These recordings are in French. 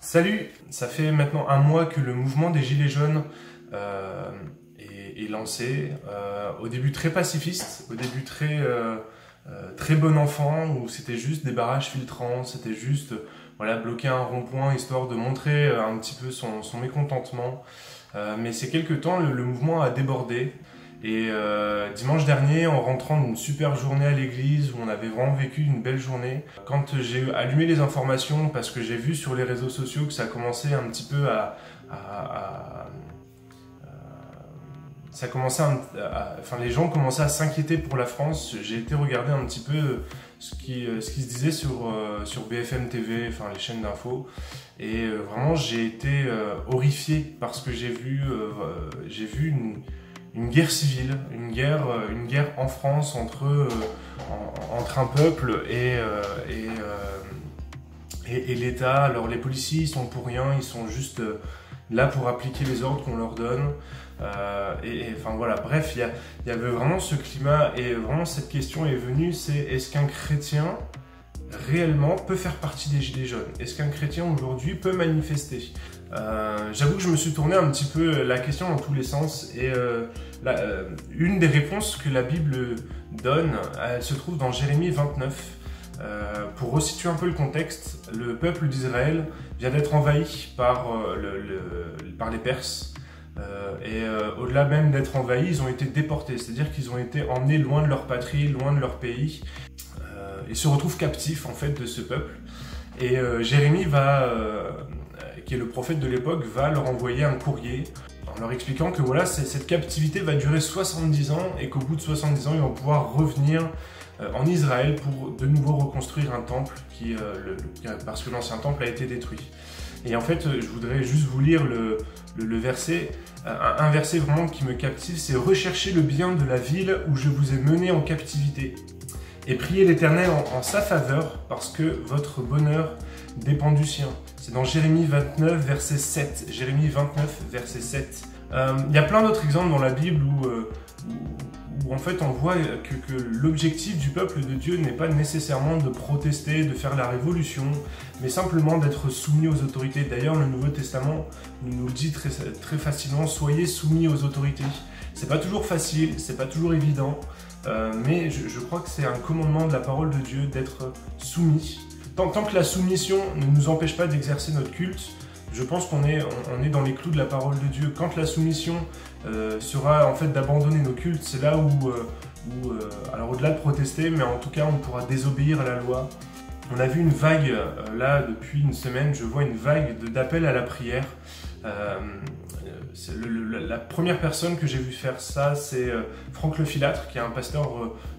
Salut Ça fait maintenant un mois que le mouvement des Gilets jaunes euh, est, lancé. Euh, au début très pacifiste, au début très, euh, très bon enfant, où c'était juste des barrages filtrants, c'était juste voilà, bloquer un rond-point histoire de montrer un petit peu son, mécontentement. Mais ces quelques temps, le, le, mouvement a débordé. Et euh, dimanche dernier, en rentrant d'une super journée à l'église où on avait vraiment vécu une belle journée, quand j'ai allumé les informations parce que j'ai vu sur les réseaux sociaux que ça commençait un petit peu à, à, à, à ça commençait à, enfin les gens commençaient à s'inquiéter pour la France. J'ai été regarder un petit peu ce qui, qui se disait sur, euh, sur BFM TV, enfin les chaînes d'infos. Et euh, vraiment, j'ai été euh, horrifié parce que j'ai vu, j'ai vu une, une guerre civile, une guerre, une guerre en France entre, euh, en, entre un peuple et, euh, et, euh, et, l'État. Alors les policiers, ils sont pour rien, ils sont juste là pour appliquer les ordres qu'on leur donne. et, et, enfin voilà, bref, il y, y, avait vraiment ce climat et vraiment cette question est venue, c'est est-ce qu'un chrétien réellement peut faire partie des Gilets jaunes Est-ce qu'un chrétien aujourd'hui peut manifester euh, J'avoue que je me suis tourné un petit peu la question dans tous les sens et euh, euh, une des réponses que la Bible donne, elle se trouve dans Jérémie 29. Euh, pour resituer un peu le contexte, le peuple d'Israël vient d'être envahi par les Perses. et au-delà même d'être envahis, ils ont été déportés, c'est-à-dire qu'ils ont été emmenés loin de leur patrie, loin de leur pays et se retrouvent captifs en fait de ce peuple. Et euh, Jérémie va, euh, qui est le prophète de l'époque, va leur envoyer un courrier en leur expliquant que voilà, cette captivité va durer 70 ans et qu'au bout de 70 ans, ils vont pouvoir revenir euh, en Israël pour de nouveau reconstruire un temple parce que l'ancien temple a été détruit. Et en fait, je voudrais juste vous lire le, verset, un verset vraiment qui me captive, c'est rechercher le bien de la ville où je vous ai mené en captivité et priez l'Éternel en, sa faveur, parce que votre bonheur dépend du sien. C'est dans Jérémie 29, verset 7. Jérémie 29, verset 7. Euh, il y a plein d'autres exemples dans la Bible où, euh, en fait on voit que, l'objectif du peuple de Dieu n'est pas nécessairement de protester, de faire la révolution, mais simplement d'être soumis aux autorités. D'ailleurs, le Nouveau Testament nous dit très, très facilement, soyez soumis aux autorités. C'est pas toujours facile, c'est pas toujours évident, euh, mais je, crois que c'est un commandement de la parole de Dieu d'être soumis. Tant, que la soumission ne nous empêche pas d'exercer notre culte, je pense qu'on est, dans les clous de la parole de Dieu. Quand la soumission euh, sera en fait d'abandonner nos cultes, c'est là où, où euh, alors au-delà de protester, mais en tout cas on pourra désobéir à la loi. On a vu une vague là depuis une semaine, je vois une vague d'appels à la prière. Euh, le, le, la première personne que j'ai vu faire ça, c'est euh, Franck Lefilâtre, qui est un pasteur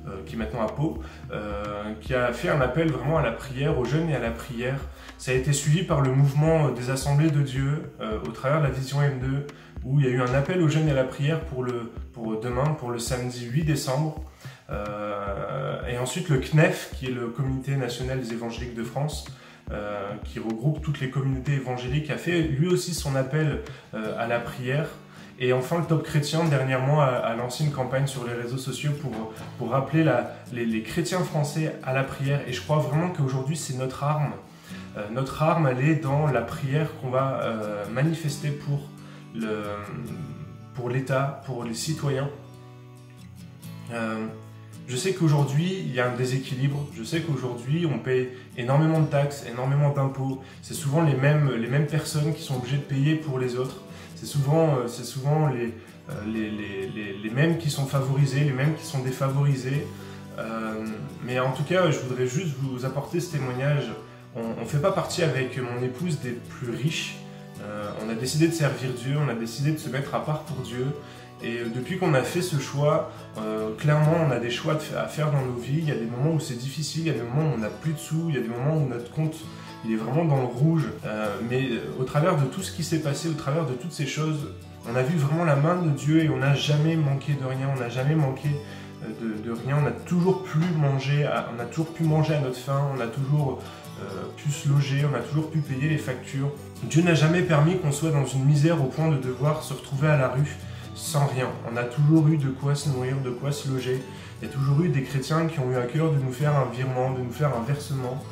euh, qui est maintenant à Pau, qui a fait un appel vraiment à la prière, aux jeunes et à la prière. Ça a été suivi par le mouvement des assemblées de Dieu au travers de la vision M2, où il y a eu un appel aux jeunes et à la prière pour, le, pour demain, pour le samedi 8 décembre. Et ensuite le CNEF, qui est le Comité national des évangéliques de France, euh, qui regroupe toutes les communautés évangéliques, a fait lui aussi son appel euh, à la prière. Et enfin, le Top Chrétien, dernièrement, a, lancé une campagne sur les réseaux sociaux pour, pour rappeler la, les, chrétiens français à la prière. Et je crois vraiment qu'aujourd'hui, c'est notre arme. Euh, notre arme, elle est dans la prière qu'on va manifester pour l'État, pour, pour les citoyens. Je sais qu'aujourd'hui, il y a un déséquilibre. Je sais qu'aujourd'hui, on paye énormément de taxes, énormément d'impôts. C'est souvent les mêmes, personnes qui sont obligées de payer pour les autres. C'est souvent, euh, euh, les, mêmes qui sont favorisés, les mêmes qui sont défavorisés. Euh, mais en tout cas, je voudrais juste vous apporter ce témoignage. On ne fait pas partie avec mon épouse des plus riches. On a décidé de servir Dieu, on a décidé de se mettre à part pour Dieu. Et depuis qu'on a fait ce choix, euh, clairement, on a des choix à faire dans nos vies. Il y a des moments où c'est difficile, il y a des moments où on n'a plus de sous, il y a des moments où notre compte il est vraiment dans le rouge. Euh, mais au travers de tout ce qui s'est passé, au travers de toutes ces choses, on a vu vraiment la main de Dieu et on n'a jamais manqué de rien, on n'a jamais manqué de, rien, on a toujours pu manger, à, on a toujours pu manger à notre faim, on a toujours euh, pu se loger, on a toujours pu payer les factures. Dieu n'a jamais permis qu'on soit dans une misère au point de devoir se retrouver à la rue sans rien. On a toujours eu de quoi se nourrir, de quoi se loger. Il y a toujours eu des chrétiens qui ont eu à cœur de nous faire un virement, de nous faire un versement.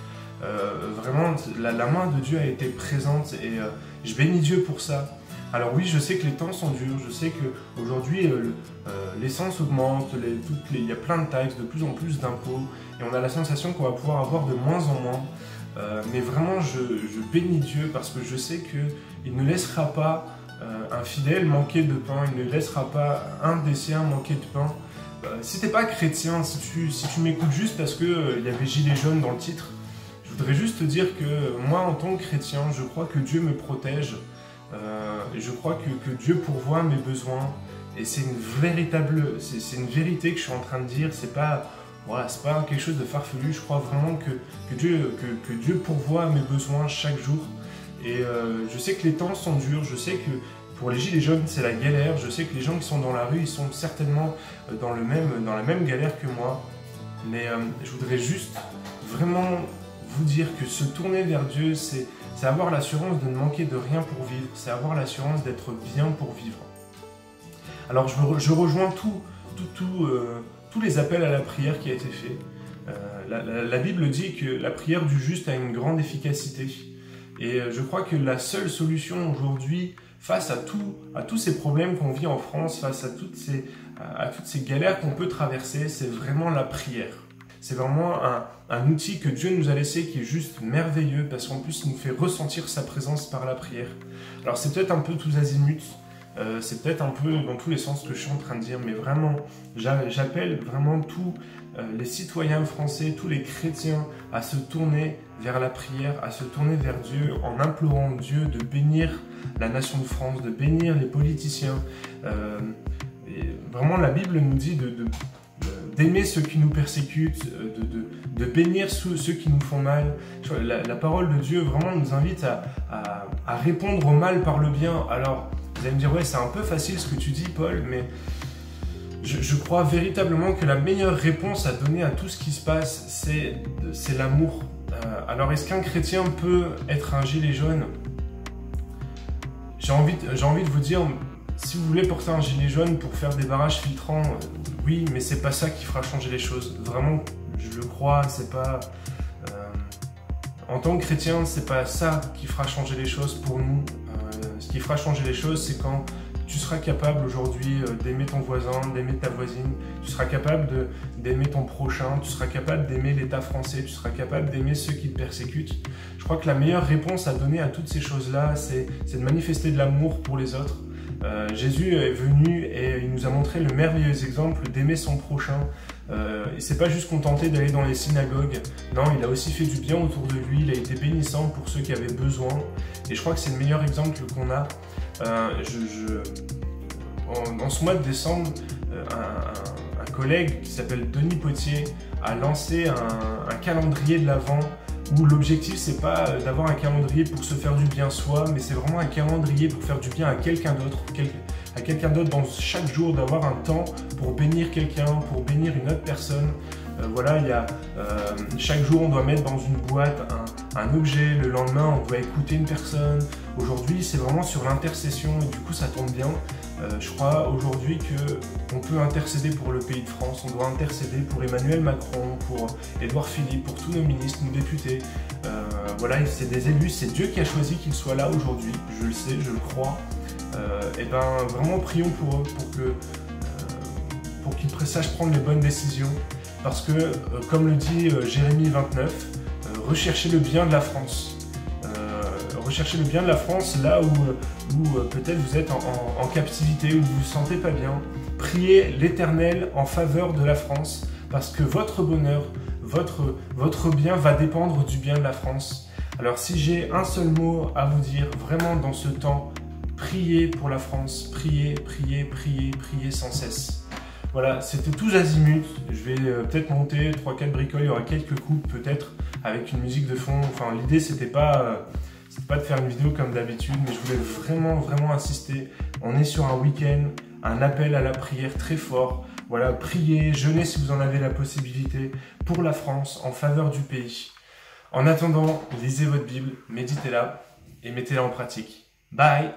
vraiment, la, main de Dieu a été présente et je bénis Dieu pour ça. Alors oui, je sais que les temps sont durs, je sais qu'aujourd'hui l'essence augmente, il y a plein de taxes, de plus en plus d'impôts, et on a la sensation qu'on va pouvoir avoir de moins en moins. Euh, mais vraiment, je, bénis Dieu parce que je sais qu'il ne laissera pas euh, un fidèle manquer de pain, il ne laissera pas un des siens manquer de pain. Euh, si t'es pas chrétien, si tu, m'écoutes juste parce qu'il il y avait gilet jaune dans le titre, je voudrais juste te dire que moi, en tant que chrétien, je crois que Dieu me protège. je crois que, Dieu pourvoit mes besoins. Et c'est une véritable, c'est une vérité que je suis en train de dire. C'est pas pas quelque chose de farfelu. Je crois vraiment que, Dieu pourvoit mes besoins chaque jour. Et euh, je sais que les temps sont durs. Je sais que pour les gilets jaunes, c'est la galère. Je sais que les gens qui sont dans la rue, ils sont certainement euh, dans, le même, dans la même galère que moi. Mais euh, je voudrais juste vraiment vous dire que se tourner vers Dieu, c'est avoir l'assurance de ne manquer de rien pour vivre. C'est avoir l'assurance d'être bien pour vivre. Alors je, rejoins tout, tout, tout tous les appels à la prière qui a été fait. La, Bible dit que la prière du juste a une grande efficacité. Et euh, je crois que la seule solution aujourd'hui, face à, tout, à tous ces problèmes qu'on vit en France, face à toutes ces, à, toutes ces galères qu'on peut traverser, c'est vraiment la prière. C'est vraiment un, un, outil que Dieu nous a laissé qui est juste merveilleux parce qu'en plus il nous fait ressentir sa présence par la prière. Alors c'est peut-être un peu tous azimuts, euh, c'est peut-être un peu dans tous les sens que je suis en train de dire, mais vraiment, j'appelle vraiment tous euh, les citoyens français, tous les chrétiens à se tourner vers la prière, à se tourner vers Dieu en implorant Dieu de bénir la nation de France, de bénir les politiciens. Euh, vraiment, la Bible nous dit d'aimer ceux qui nous persécutent, de, bénir ceux, qui nous font mal. La, parole de Dieu vraiment nous invite à, à, répondre au mal par le bien. Alors, vous allez me dire, ouais, c'est un peu facile ce que tu dis, Paul, mais je, crois véritablement que la meilleure réponse à donner à tout ce qui se passe, c'est l'amour. Euh, alors, est-ce qu'un chrétien peut être un gilet jaune? J'ai envie, envie de vous dire, si vous voulez porter un gilet jaune pour faire des barrages filtrants, euh, oui, mais c'est pas ça qui fera changer les choses. Vraiment, je le crois, c'est pas. Euh, en tant que chrétien, c'est pas ça qui fera changer les choses pour nous fera changer les choses, c'est quand tu seras capable aujourd'hui euh, d'aimer ton voisin, d'aimer ta voisine, tu seras capable d'aimer ton prochain, tu seras capable d'aimer l'État français, tu seras capable d'aimer ceux qui te persécutent. Je crois que la meilleure réponse à donner à toutes ces choses-là, c'est de manifester de l'amour pour les autres. Euh, Jésus est venu et il nous a montré le merveilleux exemple d'aimer son prochain, euh, il s'est pas juste contenté d'aller dans les synagogues, non, il a aussi fait du bien autour de lui, il a été bénissant pour ceux qui avaient besoin, et je crois que c'est le meilleur exemple qu'on a. Euh, en, ce mois de décembre, euh, un, collègue qui s'appelle Denis Potier a lancé un, calendrier de l'Avent où l'objectif c'est pas d'avoir un calendrier pour se faire du bien soi, mais c'est vraiment un calendrier pour faire du bien à quelqu'un d'autre, à quelqu'un d'autre dans chaque jour, d'avoir un temps pour bénir quelqu'un, pour bénir une autre personne. Euh, voilà, il y a, euh, chaque jour on doit mettre dans une boîte un, objet, le lendemain on doit écouter une personne. Aujourd'hui c'est vraiment sur l'intercession et du coup ça tombe bien. Euh, je crois aujourd'hui qu'on peut intercéder pour le pays de France, on doit intercéder pour Emmanuel Macron, pour Édouard Philippe, pour tous nos ministres, nos députés. voilà, c'est des élus, c'est Dieu qui a choisi qu'ils soient là aujourd'hui, je le sais, je le crois. Et ben vraiment prions pour eux, pour que pour qu'ils sachent prendre les bonnes décisions, parce que, euh, comme le dit euh, Jérémie 29, euh, recherchez le bien de la France. recherchez le bien de la France là où, peut-être vous êtes en, captivité, où vous vous sentez pas bien. Priez l'Éternel en faveur de la France, parce que votre bonheur, votre, votre bien va dépendre du bien de la France. Alors si j'ai un seul mot à vous dire vraiment dans ce temps, priez pour la France, priez, priez, priez, priez sans cesse. Voilà, c'était tous azimuts. Je vais euh, peut-être monter 3-4 bricoles, il y aura quelques coupes peut-être avec une musique de fond. Enfin, l'idée c'était pas, euh, pas de faire une vidéo comme d'habitude, mais je voulais vraiment, vraiment insister. On est sur un week-end, un appel à la prière très fort. Voilà, priez, jeûnez si vous en avez la possibilité pour la France, en faveur du pays. En attendant, lisez votre Bible, méditez-la et mettez-la en pratique. Bye